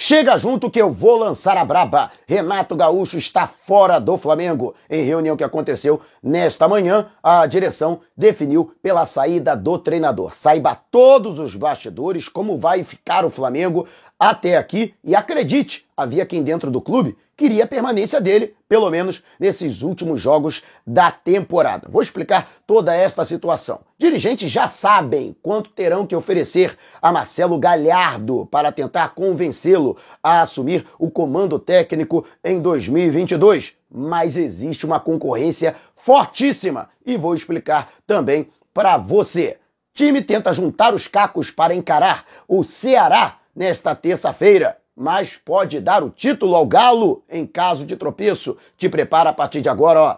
Chega junto que eu vou lançar a braba. Renato Gaúcho está fora do Flamengo. Em reunião que aconteceu nesta manhã, a direção definiu pela saída do treinador. Saiba todos os bastidores como vai ficar o Flamengo até aqui e acredite, havia quem dentro do clube queria a permanência dele, pelo menos nesses últimos jogos da temporada. Vou explicar toda esta situação. Dirigentes já sabem quanto terão que oferecer a Marcelo Galhardo para tentar convencê-lo a assumir o comando técnico em 2022, mas existe uma concorrência fortíssima e vou explicar também para você. Time tenta juntar os cacos para encarar o Ceará nesta terça-feira, mas pode dar o título ao Galo em caso de tropeço. Te prepara a partir de agora, ó.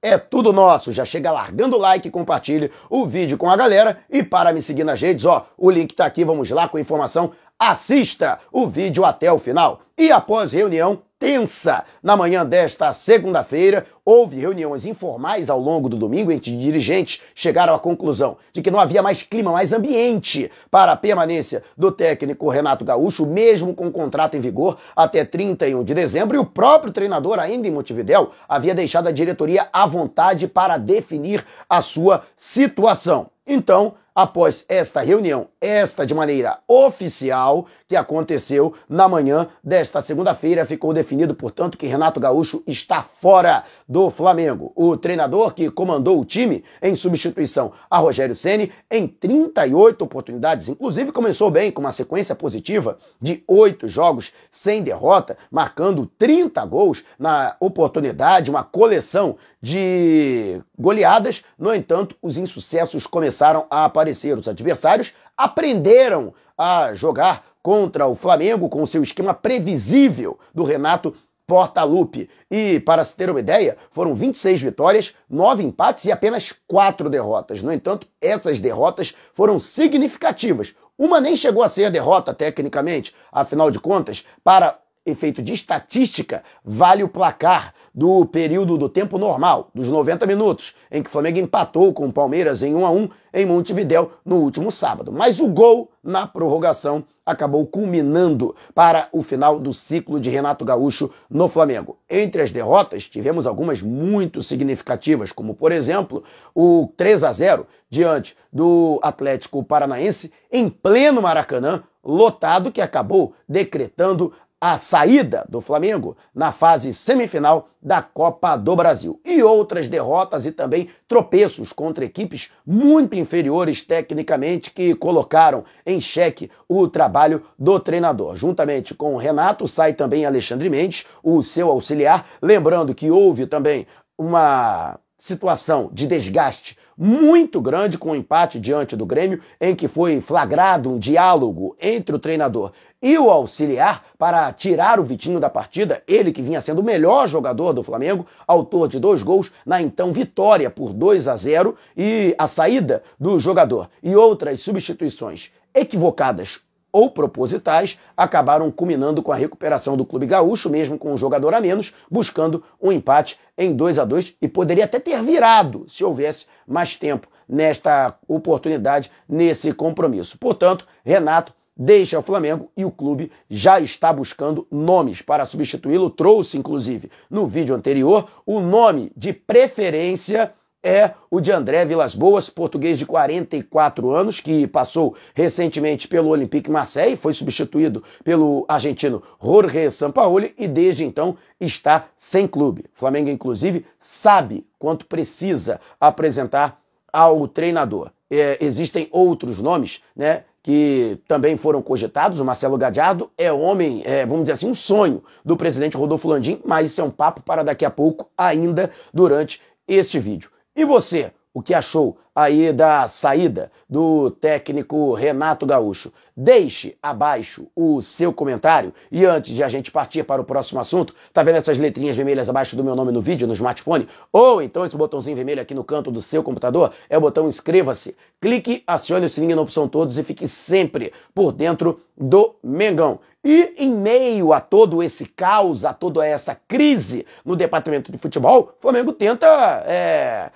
É tudo nosso. Já chega largando o like, compartilhe o vídeo com a galera e para me seguir nas redes, ó, o link tá aqui, vamos lá com a informação. Assista o vídeo até o final. E após reunião, tensa. Na manhã desta segunda-feira, houve reuniões informais ao longo do domingo entre dirigentes chegaram à conclusão de que não havia mais clima, mais ambiente para a permanência do técnico Renato Gaúcho, mesmo com o contrato em vigor até 31 de dezembro, e o próprio treinador, ainda em Montevidéu, havia deixado a diretoria à vontade para definir a sua situação. Então, após esta reunião, esta de maneira oficial, que aconteceu na manhã desta segunda-feira, ficou definido, portanto, que Renato Gaúcho está fora do Flamengo. O treinador que comandou o time em substituição a Rogério Ceni em 38 oportunidades, inclusive começou bem com uma sequência positiva de oito jogos sem derrota, marcando 30 gols na oportunidade, uma coleção de goleadas. No entanto, os insucessos começaram a aparecer aparecer. Os adversários aprenderam a jogar contra o Flamengo com o seu esquema previsível do Renato Portaluppi. E, para se ter uma ideia, foram 26 vitórias, 9 empates e apenas 4 derrotas. No entanto, essas derrotas foram significativas. Uma nem chegou a ser derrota tecnicamente, afinal de contas, para efeito de estatística, vale o placar do período do tempo normal, dos 90 minutos, em que o Flamengo empatou com o Palmeiras em 1 a 1 em Montevidéu no último sábado. Mas o gol na prorrogação acabou culminando para o final do ciclo de Renato Gaúcho no Flamengo. Entre as derrotas, tivemos algumas muito significativas, como por exemplo, o 3 a 0 diante do Atlético Paranaense em pleno Maracanã, lotado que acabou decretando a saída do Flamengo na fase semifinal da Copa do Brasil. E outras derrotas e também tropeços contra equipes muito inferiores tecnicamente que colocaram em xeque o trabalho do treinador. Juntamente com o Renato, sai também Alexandre Mendes, o seu auxiliar. Lembrando que houve também uma situação de desgaste muito grande com o um empate diante do Grêmio, em que foi flagrado um diálogo entre o treinador e o auxiliar para tirar o Vitinho da partida, ele que vinha sendo o melhor jogador do Flamengo, autor de dois gols na então vitória por 2 a 0 e a saída do jogador e outras substituições equivocadas ou propositais acabaram culminando com a recuperação do Clube Gaúcho, mesmo com um jogador a menos, buscando um empate em 2 a 2 e poderia até ter virado se houvesse mais tempo nesta oportunidade, nesse compromisso. Portanto, Renato deixa o Flamengo e o clube já está buscando nomes para substituí-lo. Trouxe, inclusive, no vídeo anterior, o nome de preferência é o de André Vilas Boas, português de 44 anos, que passou recentemente pelo Olympique Marseille, foi substituído pelo argentino Jorge Sampaoli e desde então está sem clube. O Flamengo, inclusive, sabe quanto precisa apresentar ao treinador. É, existem outros nomes, né? que também foram cogitados. O Marcelo Gadiardo é homem, é, vamos dizer assim, um sonho do presidente Rodolfo Landim, mas isso é um papo para daqui a pouco, ainda durante este vídeo. E você, o que achou aí da saída do técnico Renato Gaúcho? Deixe abaixo o seu comentário. E antes de a gente partir para o próximo assunto, tá vendo essas letrinhas vermelhas abaixo do meu nome no vídeo, no smartphone? Ou então esse botãozinho vermelho aqui no canto do seu computador é o botão inscreva-se. Clique, acione o sininho na opção todos e fique sempre por dentro do Mengão. E em meio a todo esse caos, a toda essa crise no departamento de futebol, o Flamengo tenta é,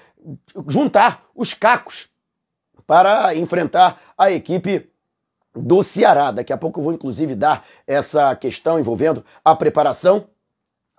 juntar os cacos para enfrentar a equipe do Ceará. Daqui a pouco eu vou inclusive dar essa questão envolvendo a preparação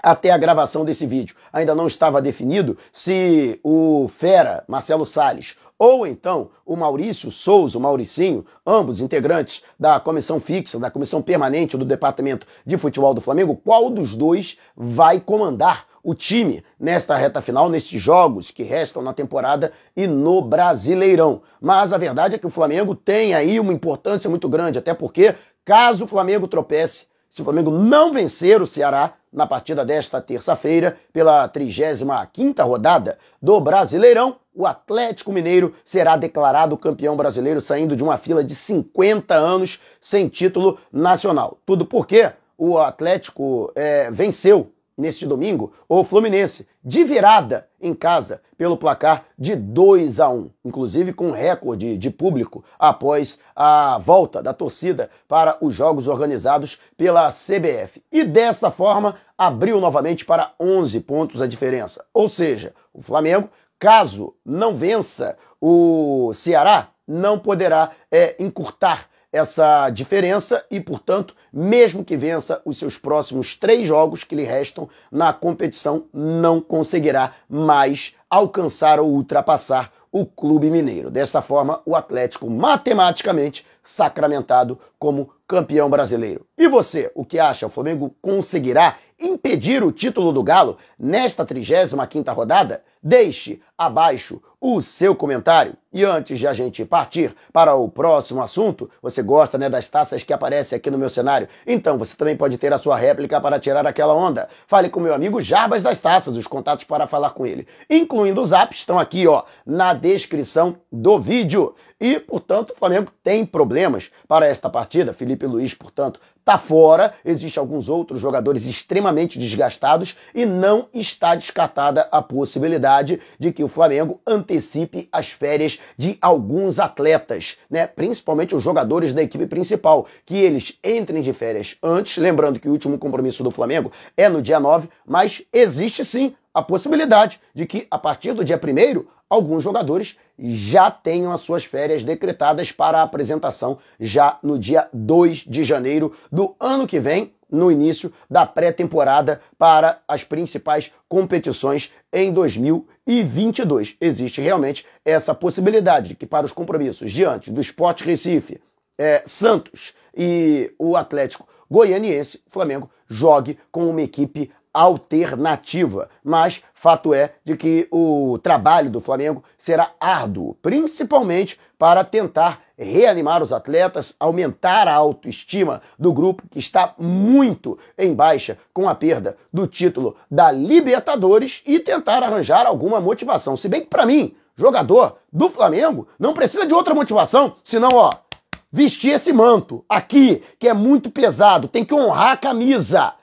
até a gravação desse vídeo. Ainda não estava definido se o Fera, Marcelo Salles, ou então o Maurício Souza, o Mauricinho, ambos integrantes da comissão fixa, da comissão permanente do Departamento de Futebol do Flamengo, qual dos dois vai comandar o time nesta reta final, nestes jogos que restam na temporada e no Brasileirão. Mas a verdade é que o Flamengo tem aí uma importância muito grande, até porque caso o Flamengo tropece, se o Flamengo não vencer o Ceará na partida desta terça-feira, pela 35ª rodada do Brasileirão, o Atlético Mineiro será declarado campeão brasileiro saindo de uma fila de 50 anos sem título nacional. Tudo porque o Atlético é, venceu neste domingo o Fluminense de virada em casa pelo placar de 2 a 1, inclusive com recorde de público após a volta da torcida para os jogos organizados pela CBF. E desta forma abriu novamente para 11 pontos a diferença. Ou seja, o Flamengo caso não vença o Ceará, não poderá é, encurtar essa diferença e, portanto, mesmo que vença os seus próximos três jogos que lhe restam na competição, não conseguirá mais alcançar ou ultrapassar o Clube Mineiro. Desta forma, o Atlético matematicamente sacramentado como campeão brasileiro. E você, o que acha? O Flamengo conseguirá impedir o título do Galo nesta 35ª rodada? Deixe abaixo o seu comentário. E antes de a gente partir para o próximo assunto, você gosta né, das taças que aparecem aqui no meu cenário? Então você também pode ter a sua réplica para tirar aquela onda. Fale com meu amigo Jarbas das Taças, os contatos para falar com ele, incluindo o zap, estão aqui ó, na descrição do vídeo. E, portanto, o Flamengo tem problemas para esta partida. Felipe Luiz, portanto, está fora. Existem alguns outros jogadores extremamente desgastados e não está descartada a possibilidade de que o Flamengo antecipe as férias de alguns atletas, né? Principalmente os jogadores da equipe principal, que eles entrem de férias antes, lembrando que o último compromisso do Flamengo é no dia 9, mas existe sim a possibilidade de que a partir do dia 1 alguns jogadores já tenham as suas férias decretadas para a apresentação já no dia 2 de janeiro do ano que vem, no início da pré-temporada para as principais competições em 2022. Existe realmente essa possibilidade de que para os compromissos diante do Sport Recife, é, Santos e o Atlético Goianiense, Flamengo jogue com uma equipe alternativa. Mas fato é de que o trabalho do Flamengo será árduo, principalmente para tentar reanimar os atletas, aumentar a autoestima do grupo que está muito em baixa com a perda do título da Libertadores e tentar arranjar alguma motivação. Se bem que para mim, jogador do Flamengo não precisa de outra motivação, senão, ó, vestir esse manto aqui, que é muito pesado, tem que honrar a camisa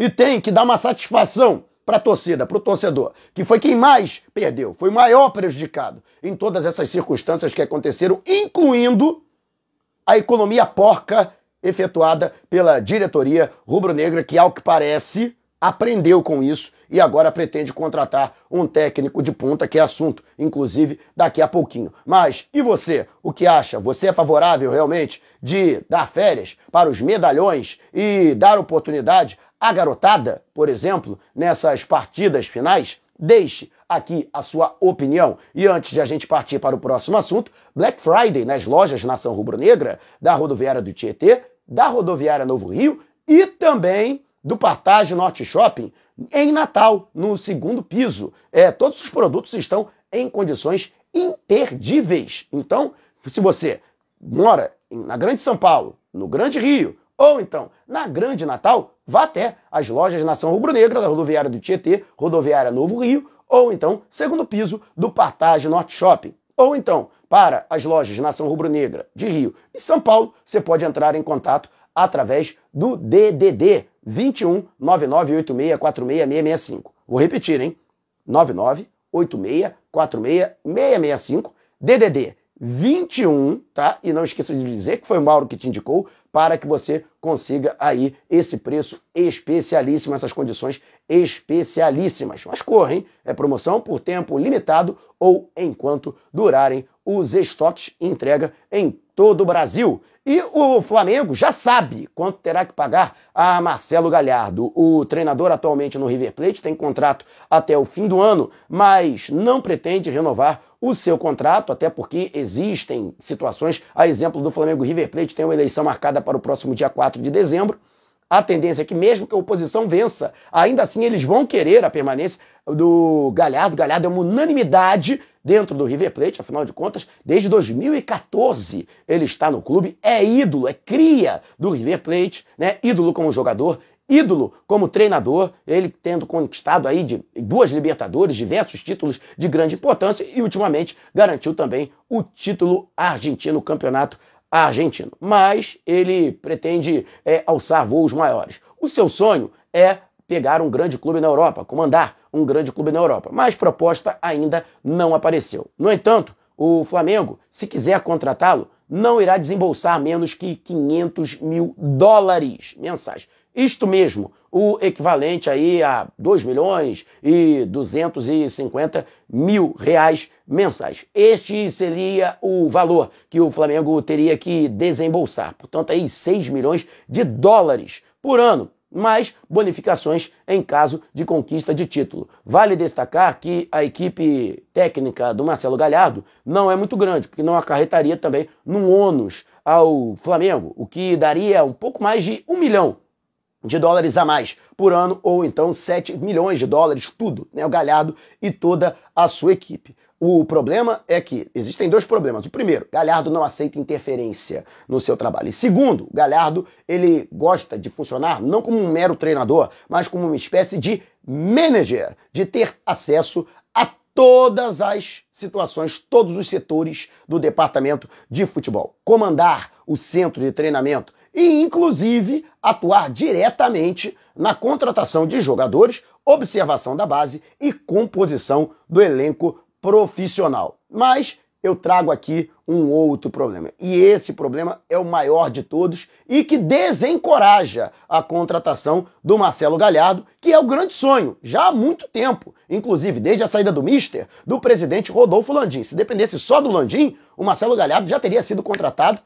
e tem que dar uma satisfação para a torcida, para o torcedor, que foi quem mais perdeu, foi o maior prejudicado em todas essas circunstâncias que aconteceram, incluindo a economia porca efetuada pela diretoria rubro-negra, que, ao que parece, aprendeu com isso e agora pretende contratar um técnico de ponta, que é assunto, inclusive, daqui a pouquinho. Mas e você? O que acha? Você é favorável realmente de dar férias para os medalhões e dar oportunidade à garotada, por exemplo, nessas partidas finais? Deixe aqui a sua opinião. E antes de a gente partir para o próximo assunto, Black Friday nas lojas Nação Rubro-Negra, da rodoviária do Tietê, da rodoviária Novo Rio e também do Partage Norte Shopping em Natal, no segundo piso. É, todos os produtos estão em condições imperdíveis. Então, se você mora na Grande São Paulo, no Grande Rio, ou então na Grande Natal, vá até as lojas Nação Rubro-Negra da rodoviária do Tietê, rodoviária Novo Rio, ou então segundo piso do Partage Norte Shopping. Ou então, para as lojas Nação Rubro-Negra de Rio e São Paulo, você pode entrar em contato através do DDD 21 998646665. Vou repetir, hein? 998646665 DDD 21, tá? E não esqueça de dizer que foi o Mauro que te indicou para que você consiga aí esse preço especialíssimo, essas condições especialíssimas. Mas corre, hein? É promoção por tempo limitado ou enquanto durarem os estoques entrega em todo o Brasil. E o Flamengo já sabe quanto terá que pagar a Marcelo Galhardo. O treinador atualmente no River Plate tem contrato até o fim do ano, mas não pretende renovar o seu contrato, até porque existem situações, a exemplo do Flamengo River Plate tem uma eleição marcada para o próximo dia 4 de dezembro. A tendência é que mesmo que a oposição vença, ainda assim eles vão querer a permanência do Galhardo. Galhardo é uma unanimidade dentro do River Plate, afinal de contas, desde 2014 ele está no clube, é ídolo, é cria do River Plate, né? Ídolo como jogador, ídolo como treinador, ele tendo conquistado aí de duas Libertadores, diversos títulos de grande importância e ultimamente garantiu também o título argentino, campeonato argentino. Mas ele pretende é, alçar voos maiores. O seu sonho é pegar um grande clube na Europa, comandar um grande clube na Europa. Mas proposta ainda não apareceu. No entanto, o Flamengo, se quiser contratá-lo, não irá desembolsar menos que 500 mil dólares mensais. Isto mesmo, o equivalente aí a 2 milhões e 250 mil reais mensais. Este seria o valor que o Flamengo teria que desembolsar. Portanto, aí 6 milhões de dólares por ano mais bonificações em caso de conquista de título. Vale destacar que a equipe técnica do Marcelo Galhardo não é muito grande, porque não acarretaria também num ônus ao Flamengo, o que daria um pouco mais de um milhão de dólares a mais por ano, ou então 7 milhões de dólares, tudo, né? O Galhardo e toda a sua equipe. O problema é que existem dois problemas. O primeiro, Galhardo não aceita interferência no seu trabalho. E segundo, Galhardo ele gosta de funcionar não como um mero treinador, mas como uma espécie de manager, de ter acesso a todas as situações, todos os setores do departamento de futebol, comandar o centro de treinamento e, inclusive, atuar diretamente na contratação de jogadores, observação da base e composição do elenco profissional. Mas eu trago aqui um outro problema. E esse problema é o maior de todos e que desencoraja a contratação do Marcelo Galhardo, que é o grande sonho, já há muito tempo. Inclusive, desde a saída do Mister, do presidente Rodolfo Landim. Se dependesse só do Landim, o Marcelo Galhardo já teria sido contratado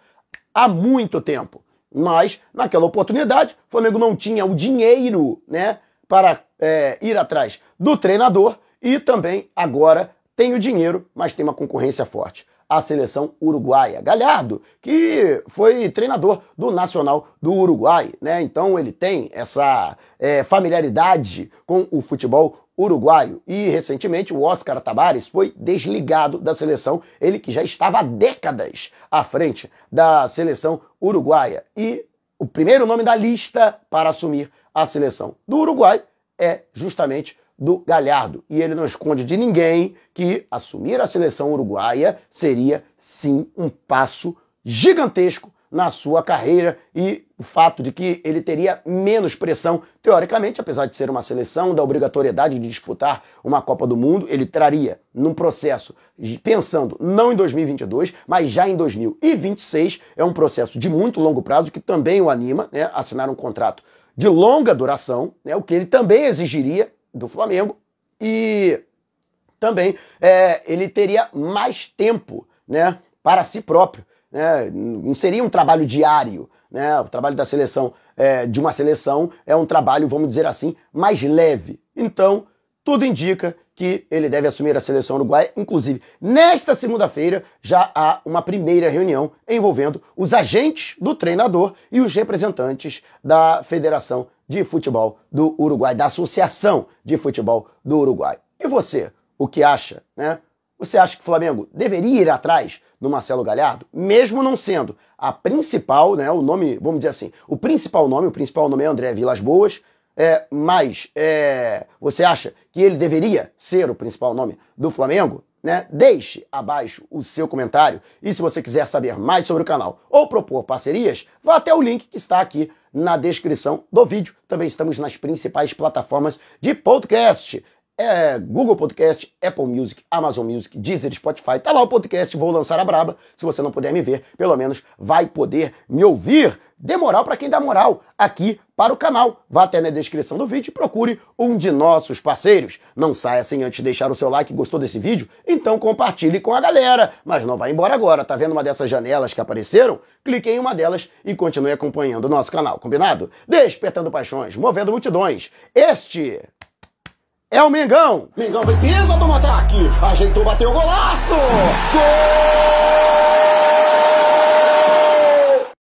há muito tempo. Mas, naquela oportunidade, o Flamengo não tinha o dinheiro né, para é, ir atrás do treinador e também agora tem o dinheiro, mas tem uma concorrência forte. A seleção uruguaia. Galhardo, que foi treinador do Nacional do Uruguai, né? Então ele tem essa é, familiaridade com o futebol uruguaio. E recentemente o Oscar Tabares foi desligado da seleção, ele que já estava há décadas à frente da seleção uruguaia. E o primeiro nome da lista para assumir a seleção do Uruguai é justamente do Galhardo. E ele não esconde de ninguém que assumir a seleção uruguaia seria sim um passo gigantesco na sua carreira e o fato de que ele teria menos pressão, teoricamente, apesar de ser uma seleção da obrigatoriedade de disputar uma Copa do Mundo, ele traria num processo pensando não em 2022, mas já em 2026, é um processo de muito longo prazo que também o anima, né, assinar um contrato de longa duração, né, o que ele também exigiria do Flamengo e também é, ele teria mais tempo né, para si próprio. Né? Não seria um trabalho diário. Né? O trabalho da seleção, é, de uma seleção, é um trabalho, vamos dizer assim, mais leve. Então, tudo indica que ele deve assumir a seleção uruguaia. Inclusive, nesta segunda-feira já há uma primeira reunião envolvendo os agentes do treinador e os representantes da Federação de Futebol do Uruguai, da Associação de Futebol do Uruguai. E você, o que acha, né? Você acha que o Flamengo deveria ir atrás do Marcelo Galhardo, mesmo não sendo a principal, né, o nome, vamos dizer assim, o principal nome, o principal nome é André Vilas Boas, é, mas é, você acha que ele deveria ser o principal nome do Flamengo? Né? Deixe abaixo o seu comentário e se você quiser saber mais sobre o canal ou propor parcerias, vá até o link que está aqui na descrição do vídeo. Também estamos nas principais plataformas de podcast. É Google Podcast, Apple Music, Amazon Music, Deezer, Spotify. Tá lá o podcast Vou Lançar a Braba. Se você não puder me ver, pelo menos vai poder me ouvir. Dê moral para quem dá moral aqui para o canal. Vá até na descrição do vídeo e procure um de nossos parceiros. Não saia sem antes deixar o seu like. Gostou desse vídeo? Então compartilhe com a galera. Mas não vá embora agora. Tá vendo uma dessas janelas que apareceram? Clique em uma delas e continue acompanhando o nosso canal. Combinado? Despertando paixões, movendo multidões. Este é o Mengão. Mengão vem, pisa, toma ataque. Ajeitou, bateu o golaço. Gol!